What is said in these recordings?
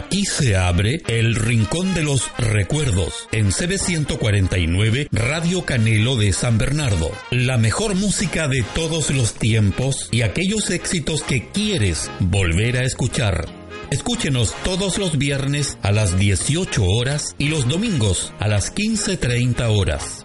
Aquí se abre el Rincón de los Recuerdos en CB149 Radio Canelo de San Bernardo. La mejor música de todos los tiempos y aquellos éxitos que quieres volver a escuchar. Escúchenos todos los viernes a las 18 horas y los domingos a las 15.30 horas.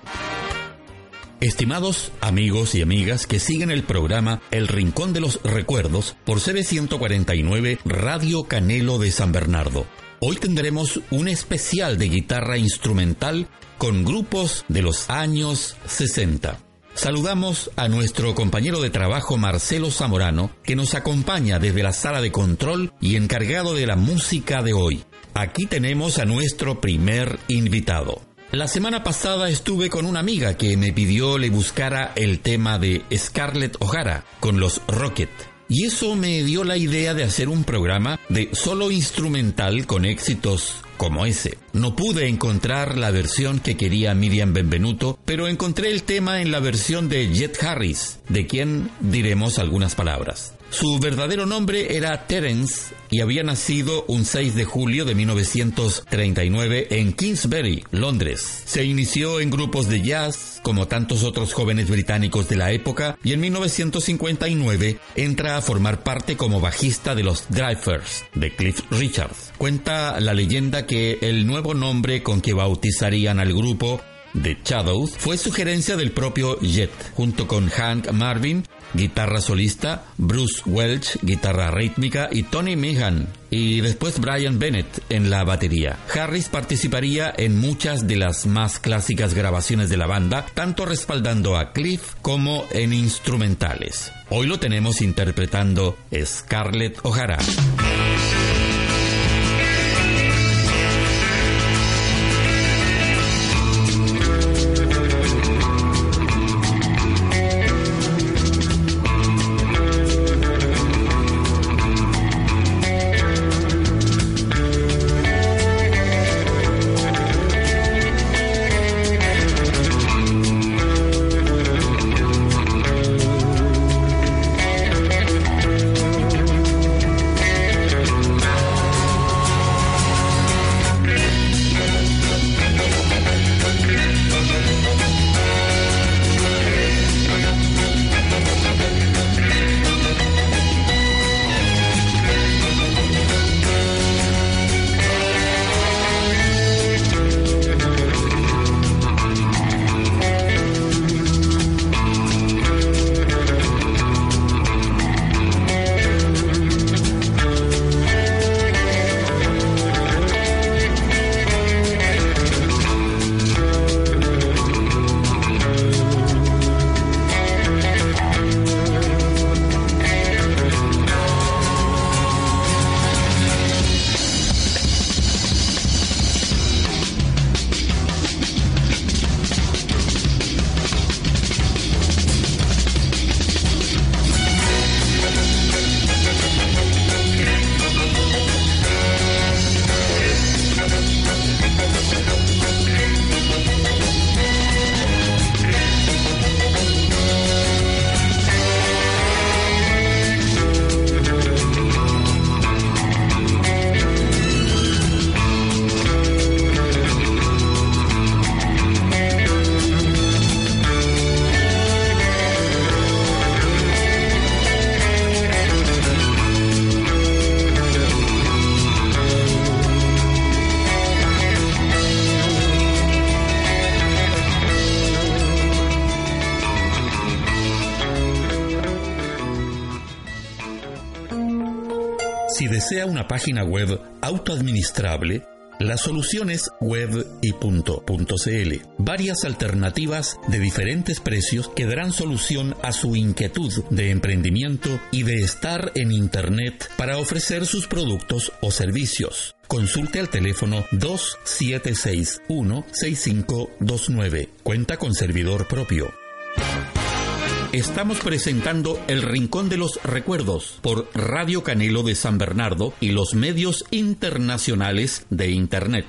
Estimados amigos y amigas que siguen el programa El Rincón de los Recuerdos por CB149 Radio Canelo de San Bernardo. Hoy tendremos un especial de guitarra instrumental con grupos de los años 60. Saludamos a nuestro compañero de trabajo Marcelo Zamorano, que nos acompaña desde la sala de control y encargado de la música de hoy. Aquí tenemos a nuestro primer invitado. La semana pasada estuve con una amiga que me pidió le buscara el tema de Scarlett O'Hara con los Rocket. Y eso me dio la idea de hacer un programa de solo instrumental con éxitos como ese. No pude encontrar la versión que quería Miriam Benvenuto, pero encontré el tema en la versión de Jet Harris, de quien diremos algunas palabras. Su verdadero nombre era Terence y había nacido un 6 de julio de 1939 en Kingsbury, Londres. Se inició en grupos de jazz, como tantos otros jóvenes británicos de la época, y en 1959 entra a formar parte como bajista de los Drivers de Cliff Richards. Cuenta la leyenda que el nuevo nombre con que bautizarían al grupo The Shadows fue sugerencia del propio Jet, junto con Hank Marvin, guitarra solista, Bruce Welch, guitarra rítmica y Tony Meehan, y después Brian Bennett en la batería. Harris participaría en muchas de las más clásicas grabaciones de la banda, tanto respaldando a Cliff como en instrumentales. Hoy lo tenemos interpretando Scarlett O'Hara. Página web autoadministrable, la solución es web y Varias alternativas de diferentes precios que darán solución a su inquietud de emprendimiento y de estar en Internet para ofrecer sus productos o servicios. Consulte al teléfono 2761-6529. Cuenta con servidor propio estamos presentando El Rincón de los Recuerdos por Radio Canelo de San Bernardo y los medios internacionales de Internet.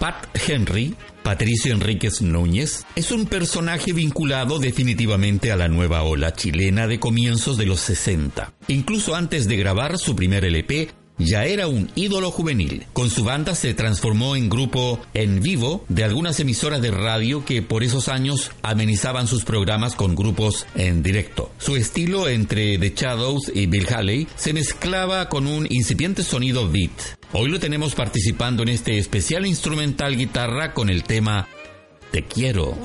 Pat Henry, Patricio Enríquez Núñez, es un personaje vinculado definitivamente a la nueva ola chilena de comienzos de los 60. Incluso antes de grabar su primer LP, ya era un ídolo juvenil. Con su banda se transformó en grupo en vivo de algunas emisoras de radio que por esos años amenizaban sus programas con grupos en directo. Su estilo entre The Shadows y Bill Haley se mezclaba con un incipiente sonido beat. Hoy lo tenemos participando en este especial instrumental guitarra con el tema Te quiero.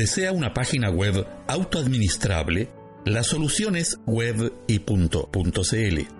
Desea una página web autoadministrable, la solución es web y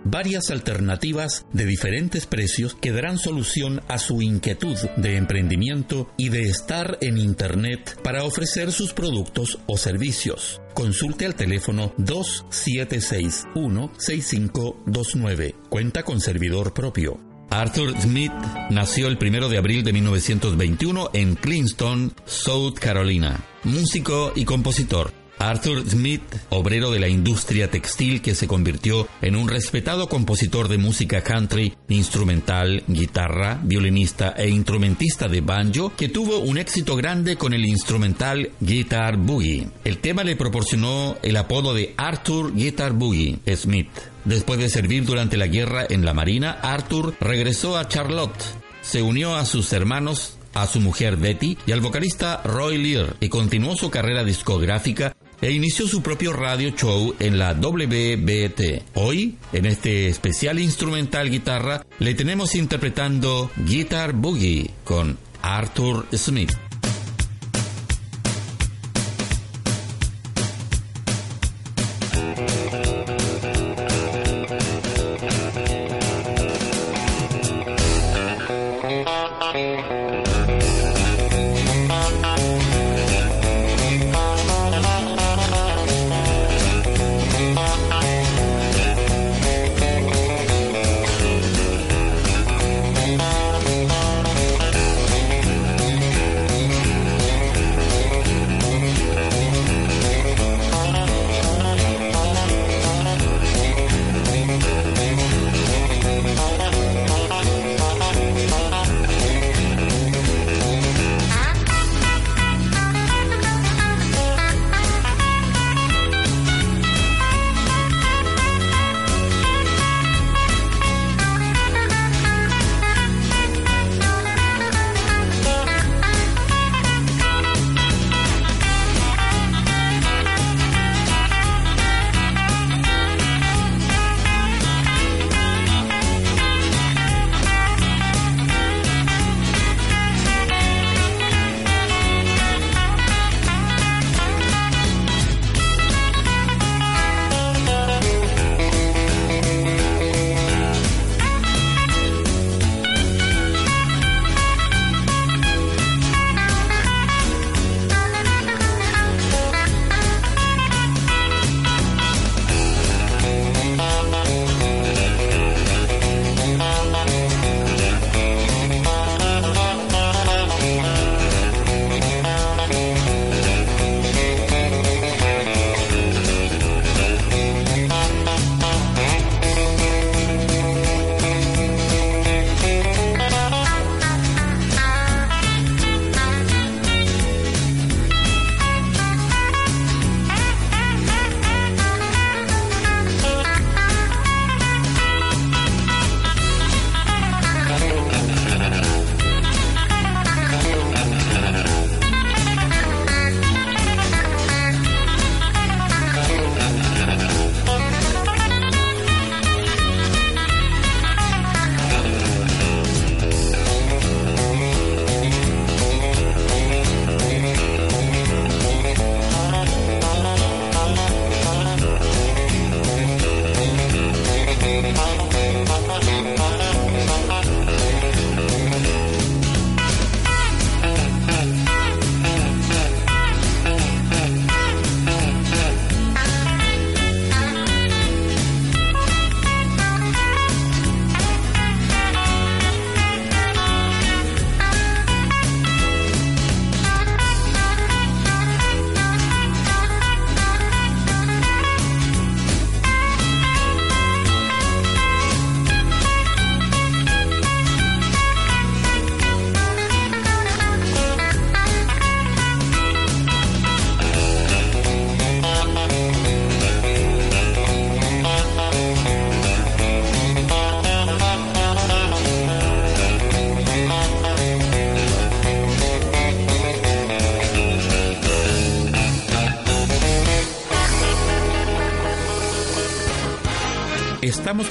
Varias alternativas de diferentes precios que darán solución a su inquietud de emprendimiento y de estar en Internet para ofrecer sus productos o servicios. Consulte al teléfono 2761-6529. Cuenta con servidor propio. Arthur Smith nació el 1 de abril de 1921 en Clinton, South Carolina. Músico y compositor. Arthur Smith, obrero de la industria textil que se convirtió en un respetado compositor de música country, instrumental, guitarra, violinista e instrumentista de banjo, que tuvo un éxito grande con el instrumental Guitar Boogie. El tema le proporcionó el apodo de Arthur Guitar Boogie Smith. Después de servir durante la guerra en la Marina, Arthur regresó a Charlotte. Se unió a sus hermanos a su mujer Betty y al vocalista Roy Lear y continuó su carrera discográfica e inició su propio radio show en la WBT. Hoy, en este especial instrumental guitarra, le tenemos interpretando Guitar Boogie con Arthur Smith.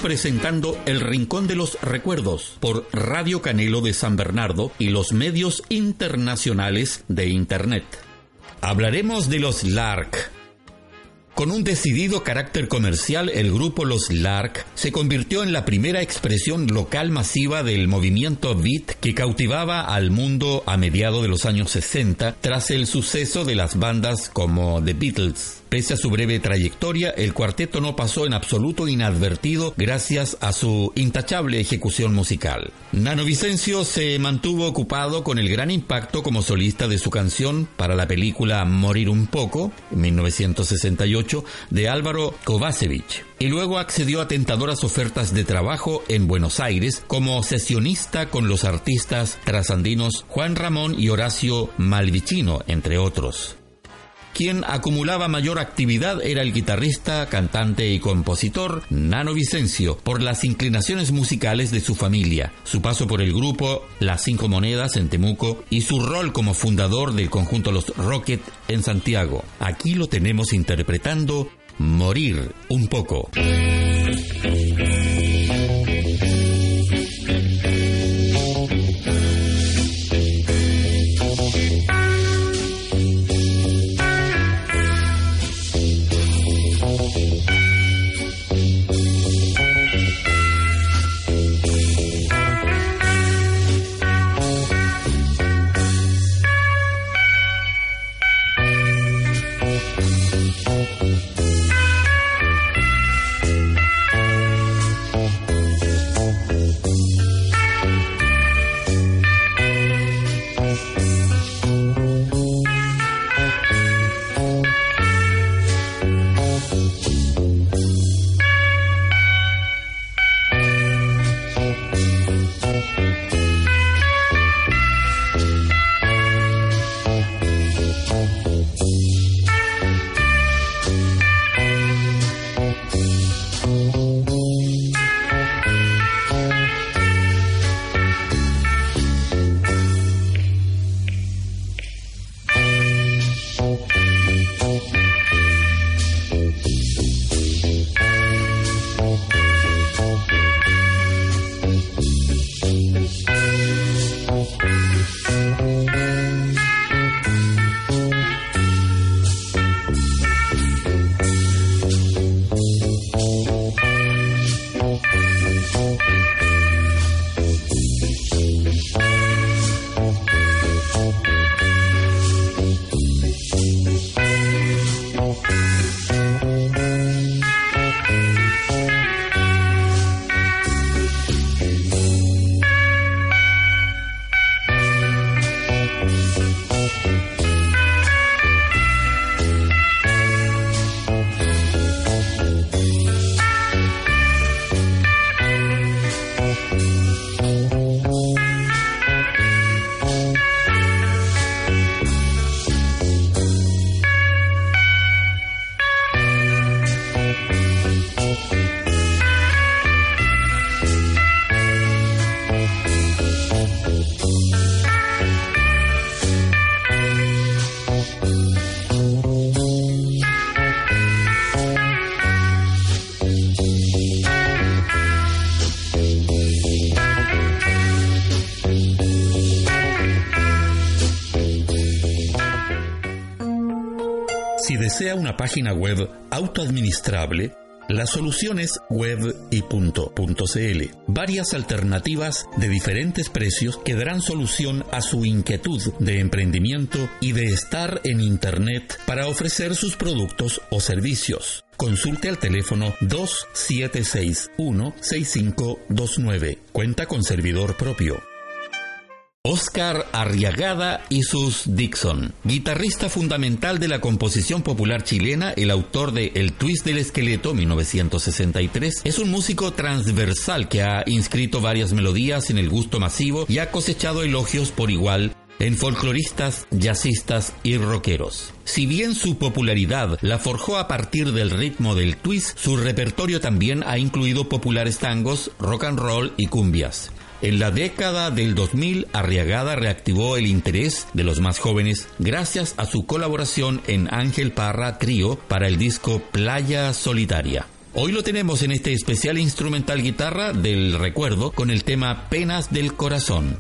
Presentando El Rincón de los Recuerdos por Radio Canelo de San Bernardo y los medios internacionales de Internet. Hablaremos de los LARC, con un decidido carácter comercial, el grupo Los Lark se convirtió en la primera expresión local masiva del movimiento beat que cautivaba al mundo a mediados de los años 60 tras el suceso de las bandas como The Beatles. Pese a su breve trayectoria, el cuarteto no pasó en absoluto inadvertido gracias a su intachable ejecución musical. Nano Vicencio se mantuvo ocupado con el gran impacto como solista de su canción para la película Morir un poco, en 1968, de Álvaro Kovacevic, y luego accedió a tentadoras ofertas de trabajo en Buenos Aires como sesionista con los artistas trasandinos Juan Ramón y Horacio Malvicino, entre otros. Quien acumulaba mayor actividad era el guitarrista, cantante y compositor Nano Vicencio, por las inclinaciones musicales de su familia, su paso por el grupo Las Cinco Monedas en Temuco y su rol como fundador del conjunto Los Rocket en Santiago. Aquí lo tenemos interpretando Morir un poco. Una página web autoadministrable, la solución es web y Varias alternativas de diferentes precios que darán solución a su inquietud de emprendimiento y de estar en Internet para ofrecer sus productos o servicios. Consulte al teléfono 2761-6529. Cuenta con servidor propio. Oscar Arriagada y sus Dixon, guitarrista fundamental de la composición popular chilena, el autor de El Twist del Esqueleto 1963, es un músico transversal que ha inscrito varias melodías en el gusto masivo y ha cosechado elogios por igual en folcloristas, jazzistas y rockeros. Si bien su popularidad la forjó a partir del ritmo del twist, su repertorio también ha incluido populares tangos, rock and roll y cumbias. En la década del 2000, Arriagada reactivó el interés de los más jóvenes gracias a su colaboración en Ángel Parra Trío para el disco Playa Solitaria. Hoy lo tenemos en este especial instrumental guitarra del recuerdo con el tema Penas del Corazón.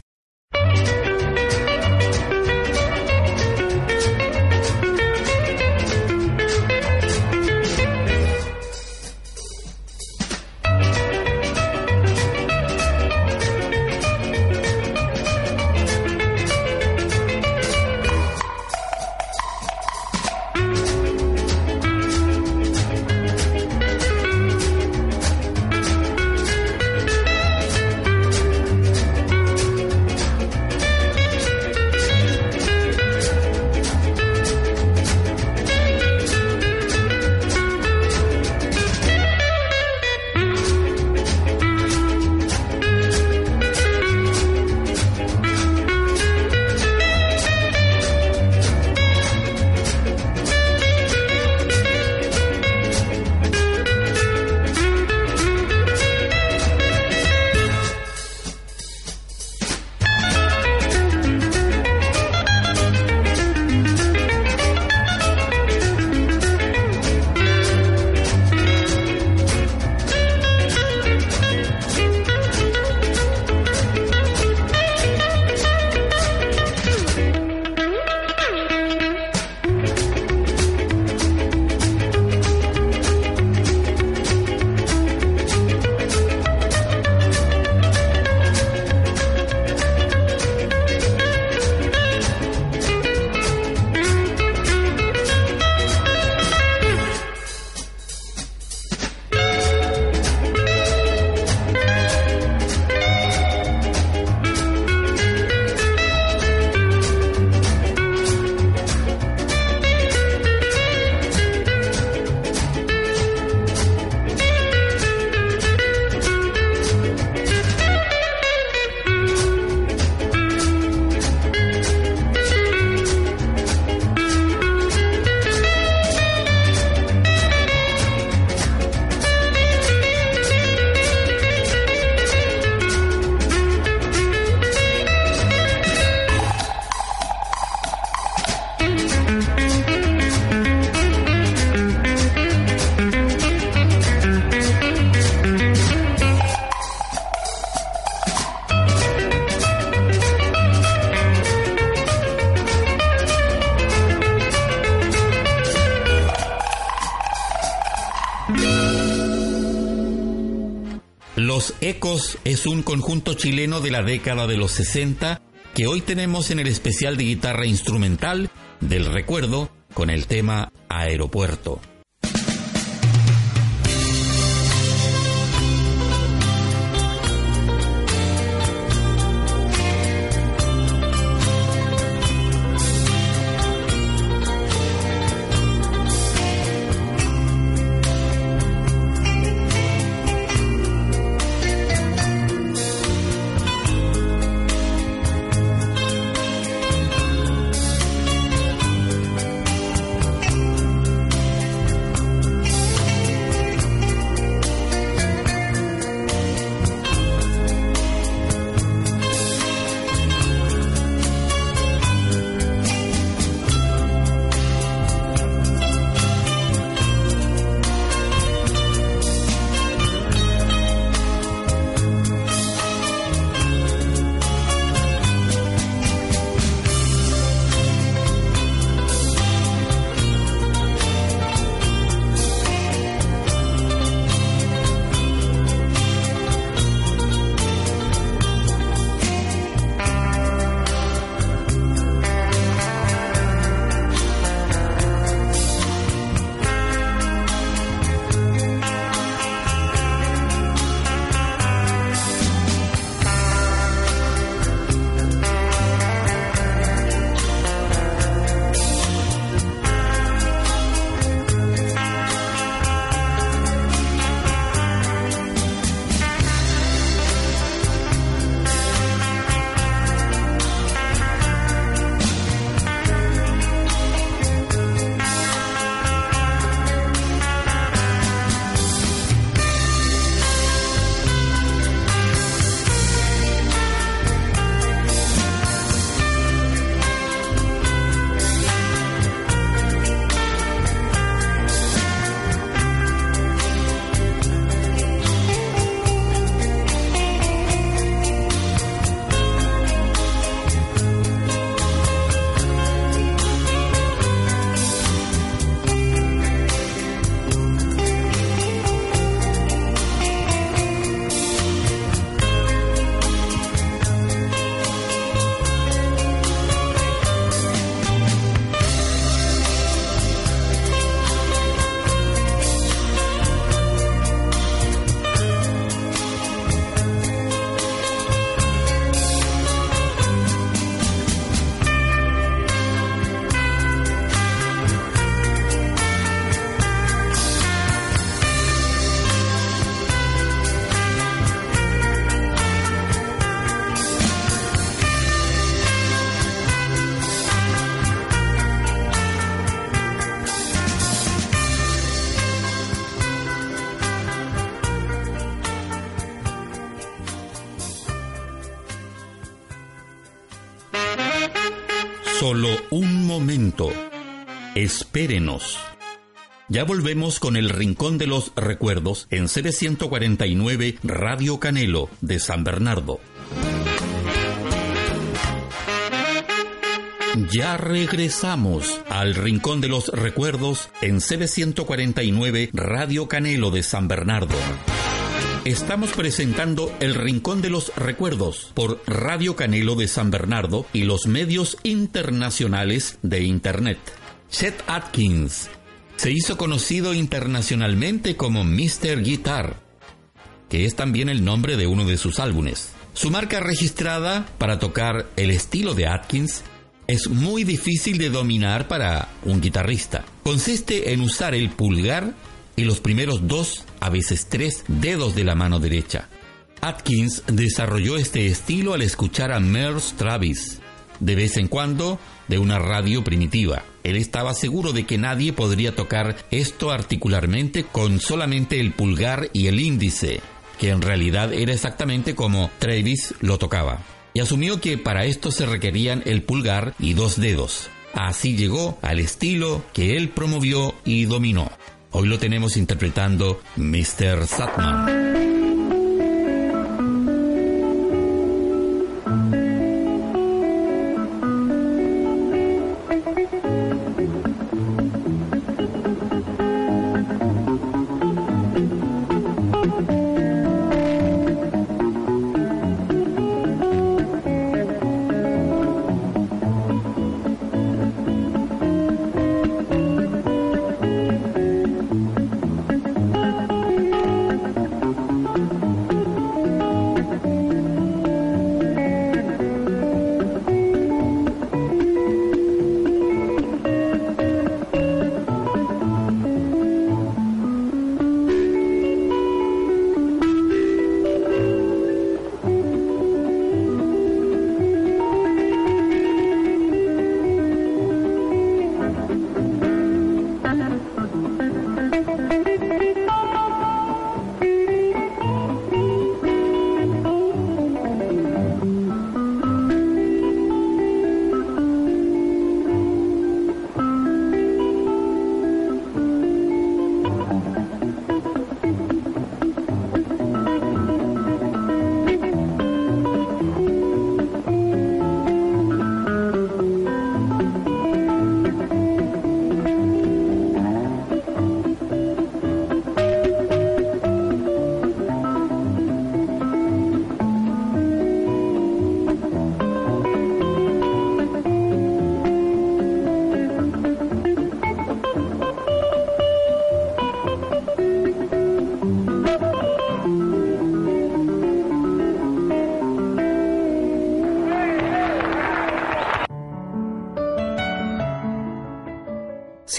Ecos es un conjunto chileno de la década de los 60 que hoy tenemos en el especial de guitarra instrumental del recuerdo con el tema Aeropuerto. Ya volvemos con el Rincón de los Recuerdos en CB149 Radio Canelo de San Bernardo. Ya regresamos al Rincón de los Recuerdos en CB149 Radio Canelo de San Bernardo. Estamos presentando El Rincón de los Recuerdos por Radio Canelo de San Bernardo y los medios internacionales de Internet. Chet Atkins se hizo conocido internacionalmente como Mr. Guitar, que es también el nombre de uno de sus álbumes. Su marca registrada para tocar el estilo de Atkins es muy difícil de dominar para un guitarrista. Consiste en usar el pulgar y los primeros dos, a veces tres, dedos de la mano derecha. Atkins desarrolló este estilo al escuchar a Merce Travis, de vez en cuando, de una radio primitiva. Él estaba seguro de que nadie podría tocar esto articularmente con solamente el pulgar y el índice, que en realidad era exactamente como Travis lo tocaba y asumió que para esto se requerían el pulgar y dos dedos. Así llegó al estilo que él promovió y dominó. Hoy lo tenemos interpretando Mr. Satman.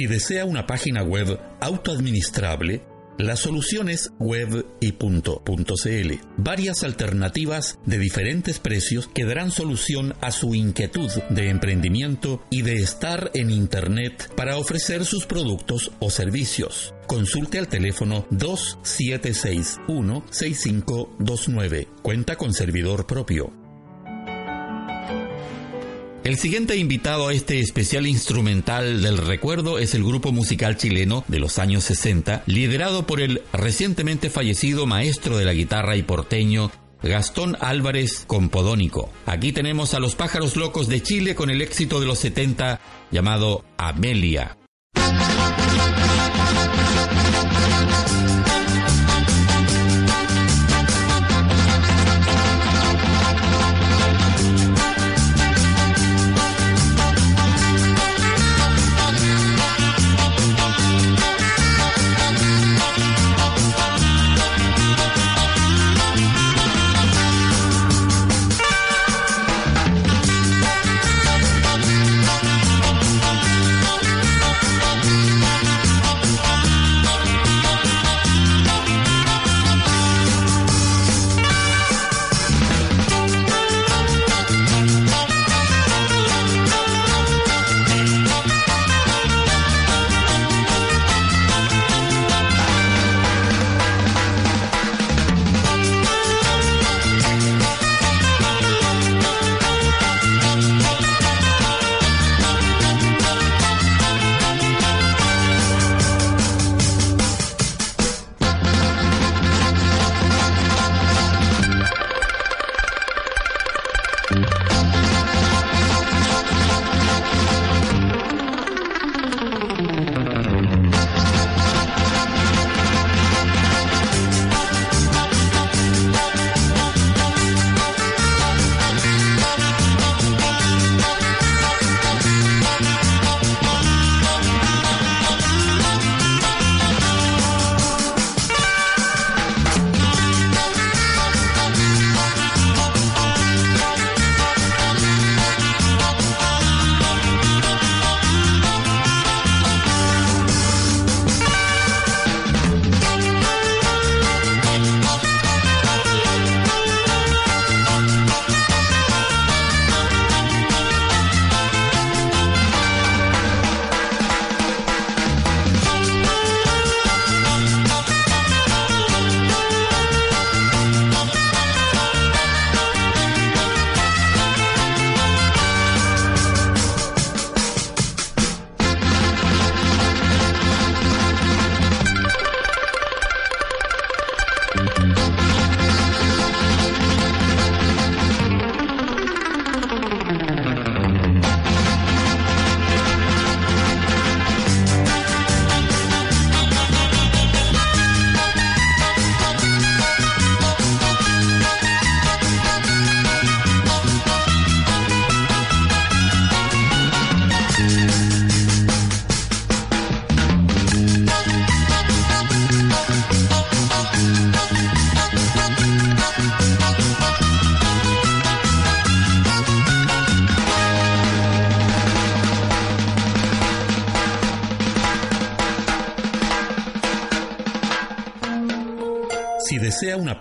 Si desea una página web autoadministrable, la solución es web y Varias alternativas de diferentes precios que darán solución a su inquietud de emprendimiento y de estar en Internet para ofrecer sus productos o servicios. Consulte al teléfono 2761-6529. Cuenta con servidor propio. El siguiente invitado a este especial instrumental del recuerdo es el grupo musical chileno de los años 60, liderado por el recientemente fallecido maestro de la guitarra y porteño Gastón Álvarez Compodónico. Aquí tenemos a los pájaros locos de Chile con el éxito de los 70 llamado Amelia.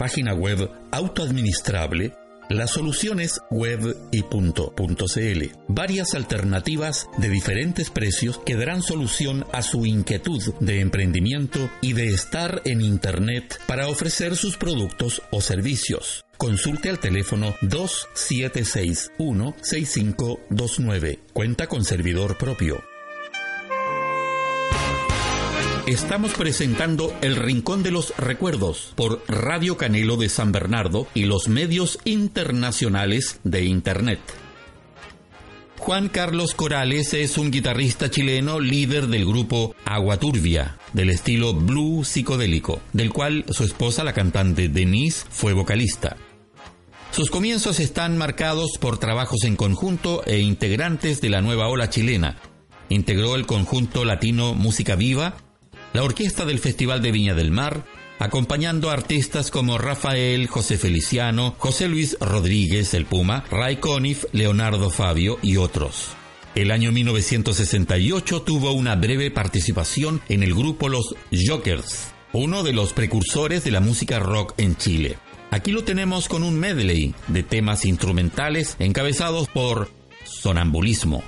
Página web autoadministrable, las soluciones web y .cl. Varias alternativas de diferentes precios que darán solución a su inquietud de emprendimiento y de estar en Internet para ofrecer sus productos o servicios. Consulte al teléfono 2761-6529. Cuenta con servidor propio. Estamos presentando El Rincón de los Recuerdos por Radio Canelo de San Bernardo y los medios internacionales de Internet. Juan Carlos Corales es un guitarrista chileno líder del grupo Agua Turbia, del estilo blue psicodélico, del cual su esposa, la cantante Denise, fue vocalista. Sus comienzos están marcados por trabajos en conjunto e integrantes de la nueva ola chilena. Integró el conjunto latino Música Viva, la orquesta del Festival de Viña del Mar, acompañando a artistas como Rafael, José Feliciano, José Luis Rodríguez, el Puma, Ray Conniff, Leonardo Fabio y otros. El año 1968 tuvo una breve participación en el grupo Los Jokers, uno de los precursores de la música rock en Chile. Aquí lo tenemos con un medley de temas instrumentales encabezados por Sonambulismo.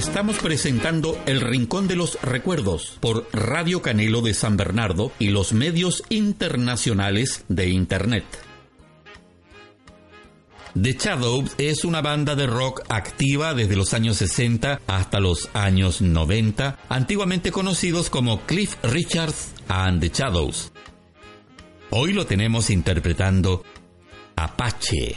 Estamos presentando El Rincón de los Recuerdos por Radio Canelo de San Bernardo y los medios internacionales de Internet. The Shadows es una banda de rock activa desde los años 60 hasta los años 90, antiguamente conocidos como Cliff Richards and the Shadows. Hoy lo tenemos interpretando Apache.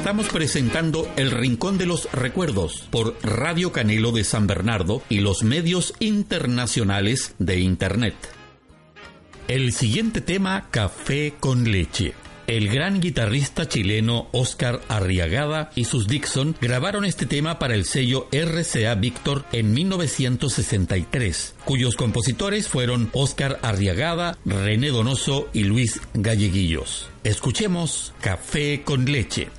Estamos presentando El Rincón de los Recuerdos por Radio Canelo de San Bernardo y los medios internacionales de Internet. El siguiente tema, Café con leche. El gran guitarrista chileno Oscar Arriagada y sus Dixon grabaron este tema para el sello RCA Victor en 1963, cuyos compositores fueron Oscar Arriagada, René Donoso y Luis Galleguillos. Escuchemos Café con leche.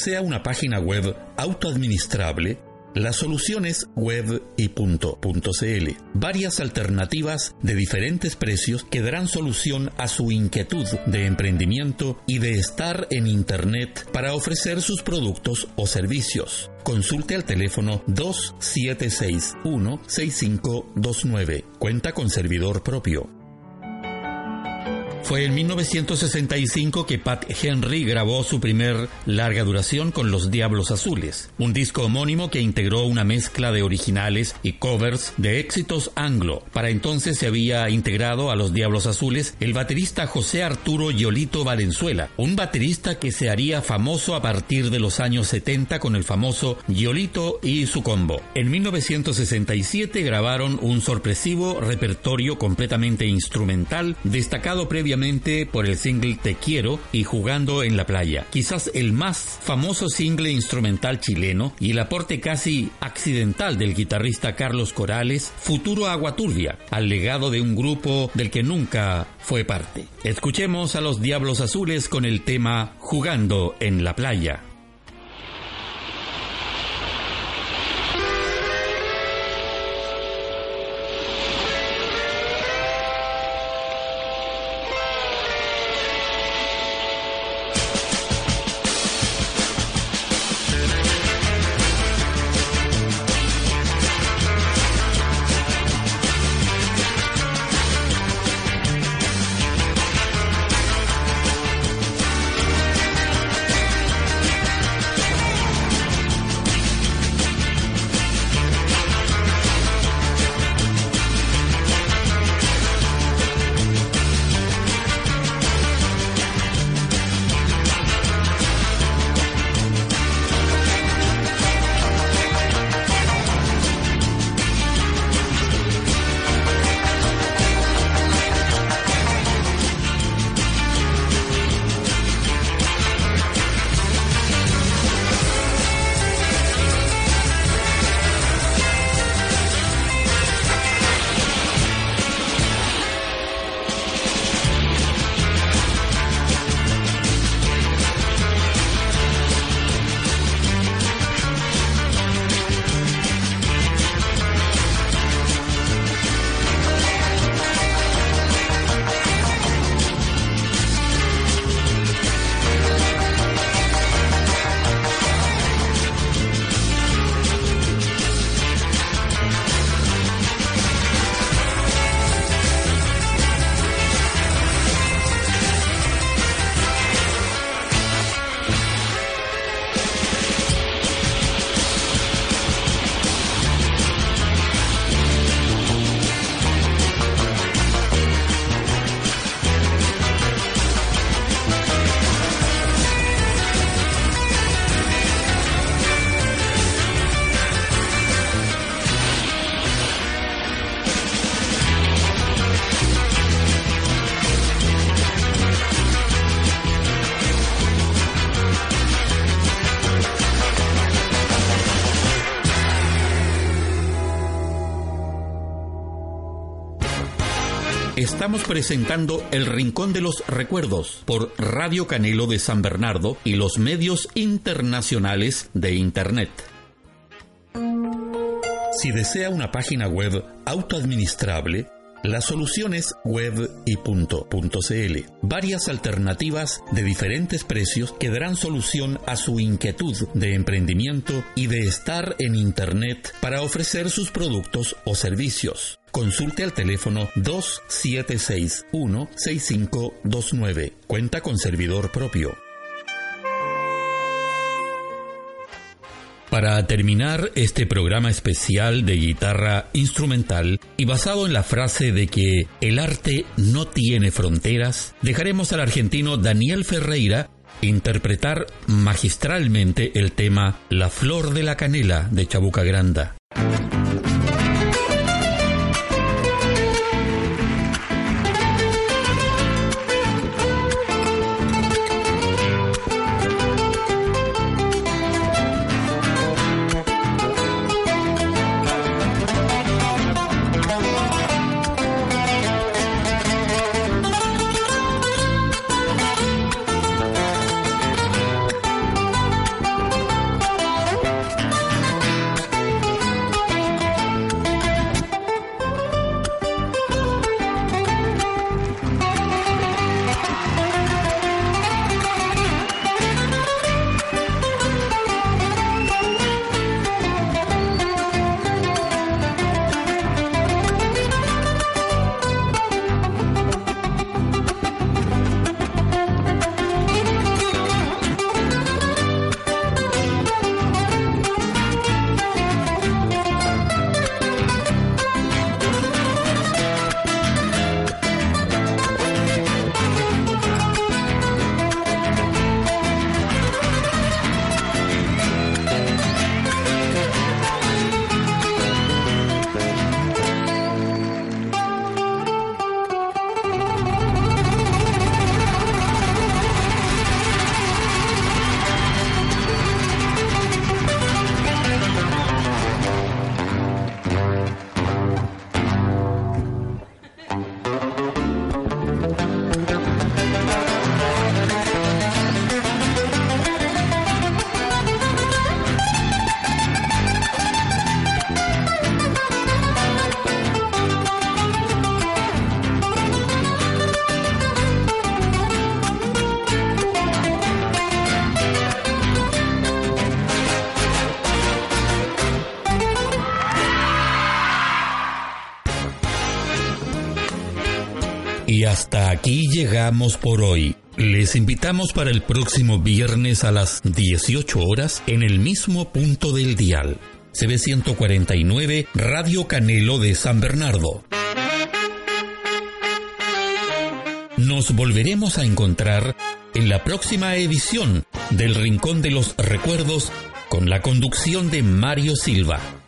Desea una página web autoadministrable, la solución es web y Varias alternativas de diferentes precios que darán solución a su inquietud de emprendimiento y de estar en Internet para ofrecer sus productos o servicios. Consulte al teléfono 2761-6529. Cuenta con servidor propio. Fue en 1965 que Pat Henry grabó su primer larga duración con Los Diablos Azules, un disco homónimo que integró una mezcla de originales y covers de éxitos anglo. Para entonces se había integrado a Los Diablos Azules el baterista José Arturo Yolito Valenzuela, un baterista que se haría famoso a partir de los años 70 con el famoso Yolito y su combo. En 1967 grabaron un sorpresivo repertorio completamente instrumental, destacado previamente por el single Te Quiero y Jugando en la Playa, quizás el más famoso single instrumental chileno y el aporte casi accidental del guitarrista Carlos Corales, Futuro Agua Turbia, al legado de un grupo del que nunca fue parte. Escuchemos a los Diablos Azules con el tema Jugando en la Playa. Estamos presentando El Rincón de los Recuerdos por Radio Canelo de San Bernardo y los medios internacionales de Internet. Si desea una página web autoadministrable, la solución es web y Varias alternativas de diferentes precios que darán solución a su inquietud de emprendimiento y de estar en Internet para ofrecer sus productos o servicios. Consulte al teléfono 2761-6529. Cuenta con servidor propio. Para terminar este programa especial de guitarra instrumental y basado en la frase de que el arte no tiene fronteras, dejaremos al argentino Daniel Ferreira interpretar magistralmente el tema La flor de la canela de Chabuca Granda. Llegamos por hoy. Les invitamos para el próximo viernes a las 18 horas en el mismo punto del dial. CB149 Radio Canelo de San Bernardo. Nos volveremos a encontrar en la próxima edición del Rincón de los Recuerdos con la conducción de Mario Silva.